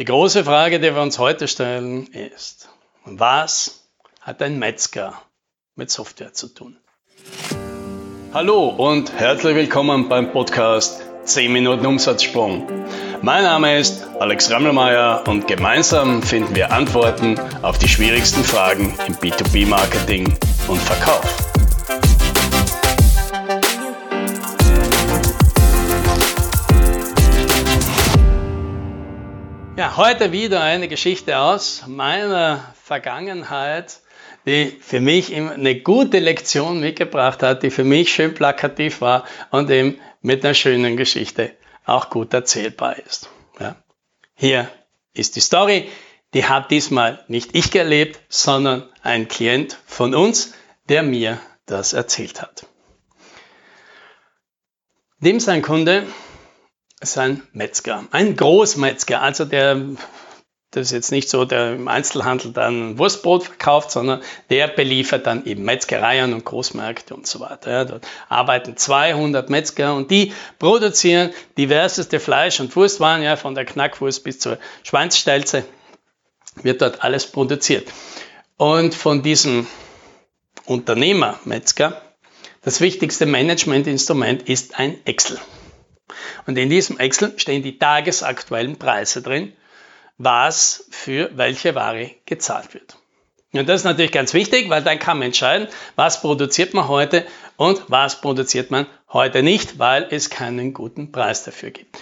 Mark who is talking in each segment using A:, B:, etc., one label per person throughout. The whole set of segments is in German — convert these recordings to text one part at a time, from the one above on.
A: Die große Frage, die wir uns heute stellen, ist, was hat ein Metzger mit Software zu tun? Hallo und herzlich willkommen beim Podcast 10 Minuten Umsatzsprung. Mein Name ist Alex Rammelmeier und gemeinsam finden wir Antworten auf die schwierigsten Fragen im B2B-Marketing und Verkauf. Heute wieder eine Geschichte aus meiner Vergangenheit, die für mich eine gute Lektion mitgebracht hat, die für mich schön plakativ war und eben mit einer schönen Geschichte auch gut erzählbar ist. Ja. Hier ist die Story, die hat diesmal nicht ich erlebt, sondern ein Klient von uns, der mir das erzählt hat. Dem sein Kunde ist ein Metzger, ein Großmetzger, also der das ist jetzt nicht so, der im Einzelhandel dann Wurstbrot verkauft, sondern der beliefert dann eben Metzgereien und Großmärkte und so weiter. Ja, dort arbeiten 200 Metzger und die produzieren diverseste Fleisch- und Wurstwaren, ja, von der Knackwurst bis zur Schweinsstelze wird dort alles produziert. Und von diesem Unternehmer Metzger, das wichtigste Managementinstrument ist ein Excel. Und in diesem Excel stehen die tagesaktuellen Preise drin, was für welche Ware gezahlt wird. Und das ist natürlich ganz wichtig, weil dann kann man entscheiden, was produziert man heute und was produziert man heute nicht, weil es keinen guten Preis dafür gibt.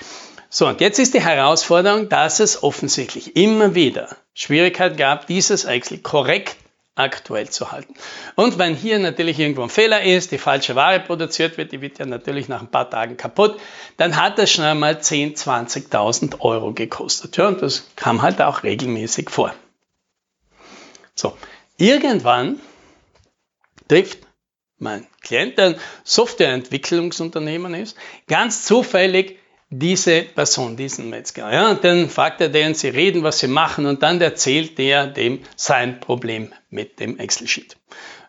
A: So, und jetzt ist die Herausforderung, dass es offensichtlich immer wieder Schwierigkeiten gab, dieses Excel korrekt aktuell zu halten. Und wenn hier natürlich irgendwo ein Fehler ist, die falsche Ware produziert wird, die wird ja natürlich nach ein paar Tagen kaputt, dann hat das schnell mal 10.000, 20.000 Euro gekostet. Ja, und das kam halt auch regelmäßig vor. So, irgendwann trifft mein Klient, der ein Softwareentwicklungsunternehmen ist, ganz zufällig diese Person, diesen Metzger. Ja, und dann fragt er den, sie reden, was sie machen, und dann erzählt der dem sein Problem mit dem Excel-Sheet.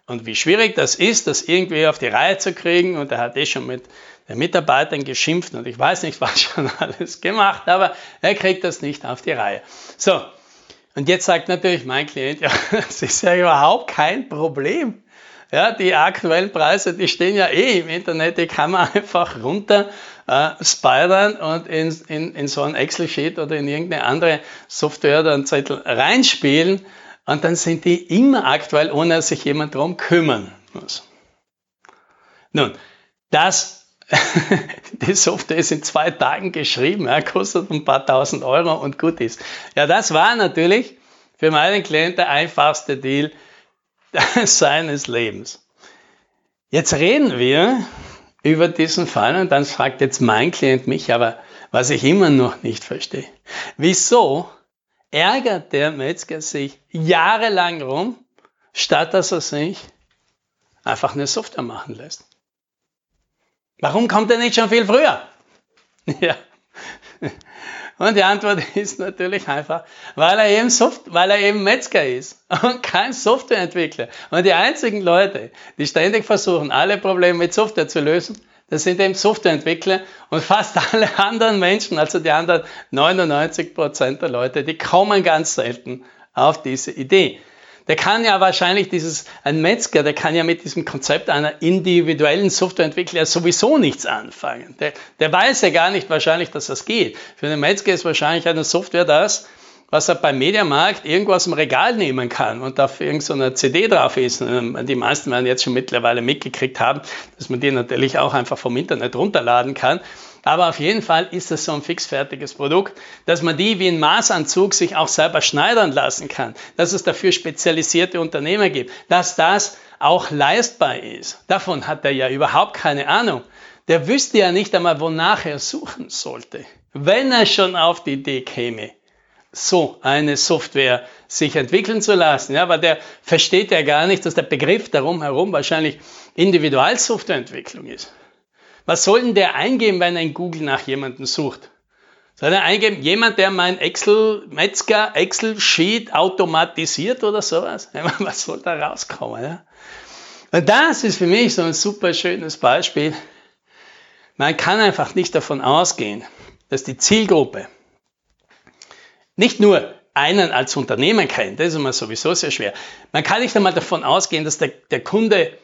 A: Und wie schwierig das ist, das irgendwie auf die Reihe zu kriegen, und er hat eh schon mit den Mitarbeitern geschimpft und ich weiß nicht, was schon alles gemacht, aber er kriegt das nicht auf die Reihe. So, und jetzt sagt natürlich mein Klient, ja, das ist ja überhaupt kein Problem. Ja, die aktuellen Preise, die stehen ja eh im Internet, die kann man einfach runter äh, spiralen und in, in, in so ein Excel-Sheet oder in irgendeine andere Software oder einen Zettel reinspielen und dann sind die immer aktuell, ohne dass sich jemand darum kümmern muss. Nun, das, die Software ist in zwei Tagen geschrieben, ja, kostet ein paar tausend Euro und gut ist. Ja, das war natürlich für meinen Klienten der einfachste Deal seines Lebens. Jetzt reden wir über diesen Fall und dann fragt jetzt mein Klient mich, aber was ich immer noch nicht verstehe, wieso ärgert der Metzger sich jahrelang rum, statt dass er sich einfach eine Software machen lässt? Warum kommt er nicht schon viel früher? Ja. Und die Antwort ist natürlich einfach, weil er eben, Soft weil er eben Metzger ist und kein Softwareentwickler. Und die einzigen Leute, die ständig versuchen, alle Probleme mit Software zu lösen, das sind eben Softwareentwickler und fast alle anderen Menschen, also die anderen 99 Prozent der Leute, die kommen ganz selten auf diese Idee. Der kann ja wahrscheinlich dieses, ein Metzger, der kann ja mit diesem Konzept einer individuellen Softwareentwickler sowieso nichts anfangen. Der, der weiß ja gar nicht wahrscheinlich, dass das geht. Für einen Metzger ist wahrscheinlich eine Software das, was er beim Mediamarkt irgendwo aus dem Regal nehmen kann und auf irgendeiner CD drauf ist. Ähm, die meisten werden jetzt schon mittlerweile mitgekriegt haben, dass man die natürlich auch einfach vom Internet runterladen kann. Aber auf jeden Fall ist das so ein fixfertiges Produkt, dass man die wie ein Maßanzug sich auch selber schneidern lassen kann, dass es dafür spezialisierte Unternehmer gibt, dass das auch leistbar ist. Davon hat er ja überhaupt keine Ahnung. Der wüsste ja nicht einmal, wonach er suchen sollte, wenn er schon auf die Idee käme, so eine Software sich entwickeln zu lassen. Ja, aber der versteht ja gar nicht, dass der Begriff darum herum wahrscheinlich Individualsoftwareentwicklung ist. Was soll denn der eingeben, wenn er in Google nach jemandem sucht? Soll er eingeben, jemand, der mein Excel, Metzger, Excel-Sheet automatisiert oder sowas? Was soll da rauskommen? Ja? Und das ist für mich so ein super schönes Beispiel. Man kann einfach nicht davon ausgehen, dass die Zielgruppe nicht nur einen als Unternehmen kennt, das ist immer sowieso sehr schwer. Man kann nicht einmal davon ausgehen, dass der, der Kunde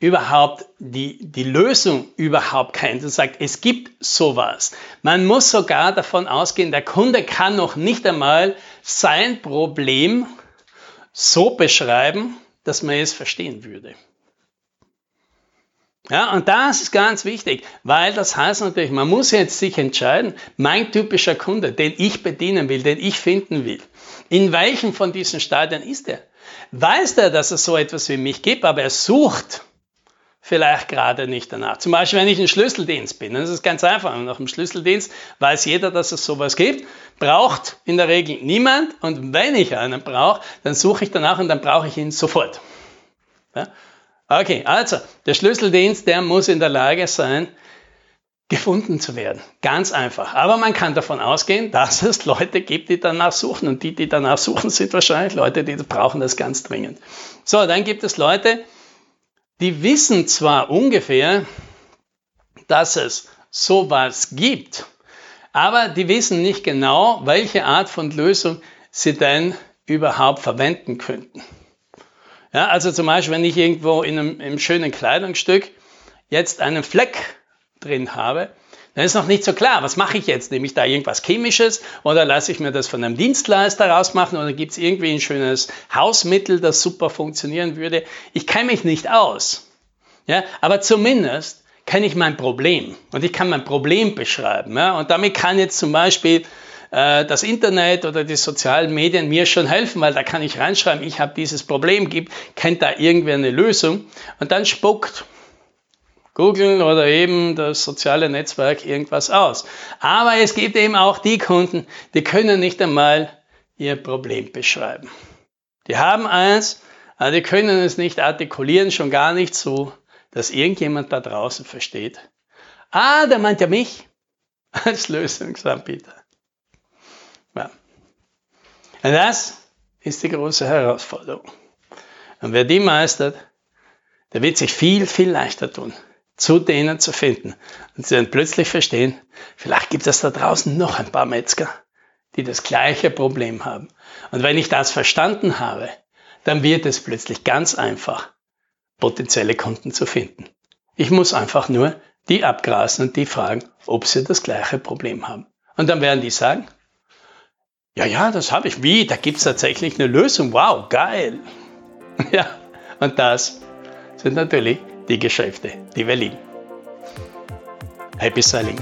A: überhaupt die, die Lösung überhaupt kennt und sagt, es gibt sowas. Man muss sogar davon ausgehen, der Kunde kann noch nicht einmal sein Problem so beschreiben, dass man es verstehen würde. Ja, und das ist ganz wichtig, weil das heißt natürlich, man muss jetzt sich entscheiden, mein typischer Kunde, den ich bedienen will, den ich finden will, in welchem von diesen Stadien ist er? Weiß er, dass es so etwas wie mich gibt, aber er sucht vielleicht gerade nicht danach. Zum Beispiel, wenn ich ein Schlüsseldienst bin, das ist ganz einfach. Nach dem Schlüsseldienst weiß jeder, dass es sowas gibt, braucht in der Regel niemand und wenn ich einen brauche, dann suche ich danach und dann brauche ich ihn sofort. Ja? Okay, also der Schlüsseldienst, der muss in der Lage sein, gefunden zu werden. Ganz einfach. Aber man kann davon ausgehen, dass es Leute gibt, die danach suchen. Und die, die danach suchen, sind wahrscheinlich Leute, die brauchen das ganz dringend. So, dann gibt es Leute, die wissen zwar ungefähr, dass es sowas gibt, aber die wissen nicht genau, welche Art von Lösung sie denn überhaupt verwenden könnten. Ja, also zum Beispiel, wenn ich irgendwo in einem, einem schönen Kleidungsstück jetzt einen Fleck drin habe, dann ist noch nicht so klar, was mache ich jetzt? Nehme ich da irgendwas Chemisches oder lasse ich mir das von einem Dienstleister rausmachen oder gibt es irgendwie ein schönes Hausmittel, das super funktionieren würde? Ich kenne mich nicht aus. Ja, aber zumindest kenne ich mein Problem und ich kann mein Problem beschreiben. Ja, und damit kann jetzt zum Beispiel äh, das Internet oder die sozialen Medien mir schon helfen, weil da kann ich reinschreiben, ich habe dieses Problem, gibt, kennt da irgendwer eine Lösung und dann spuckt Google oder eben das soziale Netzwerk irgendwas aus. Aber es gibt eben auch die Kunden, die können nicht einmal ihr Problem beschreiben. Die haben eins, aber die können es nicht artikulieren, schon gar nicht so, dass irgendjemand da draußen versteht. Ah, der meint ja mich als Lösungsanbieter. Ja. Und das ist die große Herausforderung. Und wer die meistert, der wird sich viel, viel leichter tun, zu denen zu finden. Und sie werden plötzlich verstehen, vielleicht gibt es da draußen noch ein paar Metzger, die das gleiche Problem haben. Und wenn ich das verstanden habe, dann wird es plötzlich ganz einfach, potenzielle Kunden zu finden. Ich muss einfach nur die abgrasen und die fragen, ob sie das gleiche Problem haben. Und dann werden die sagen, ja, ja, das habe ich. Wie? Da gibt es tatsächlich eine Lösung. Wow, geil. Ja, und das sind natürlich die Geschäfte, die wir lieben. Happy Selling.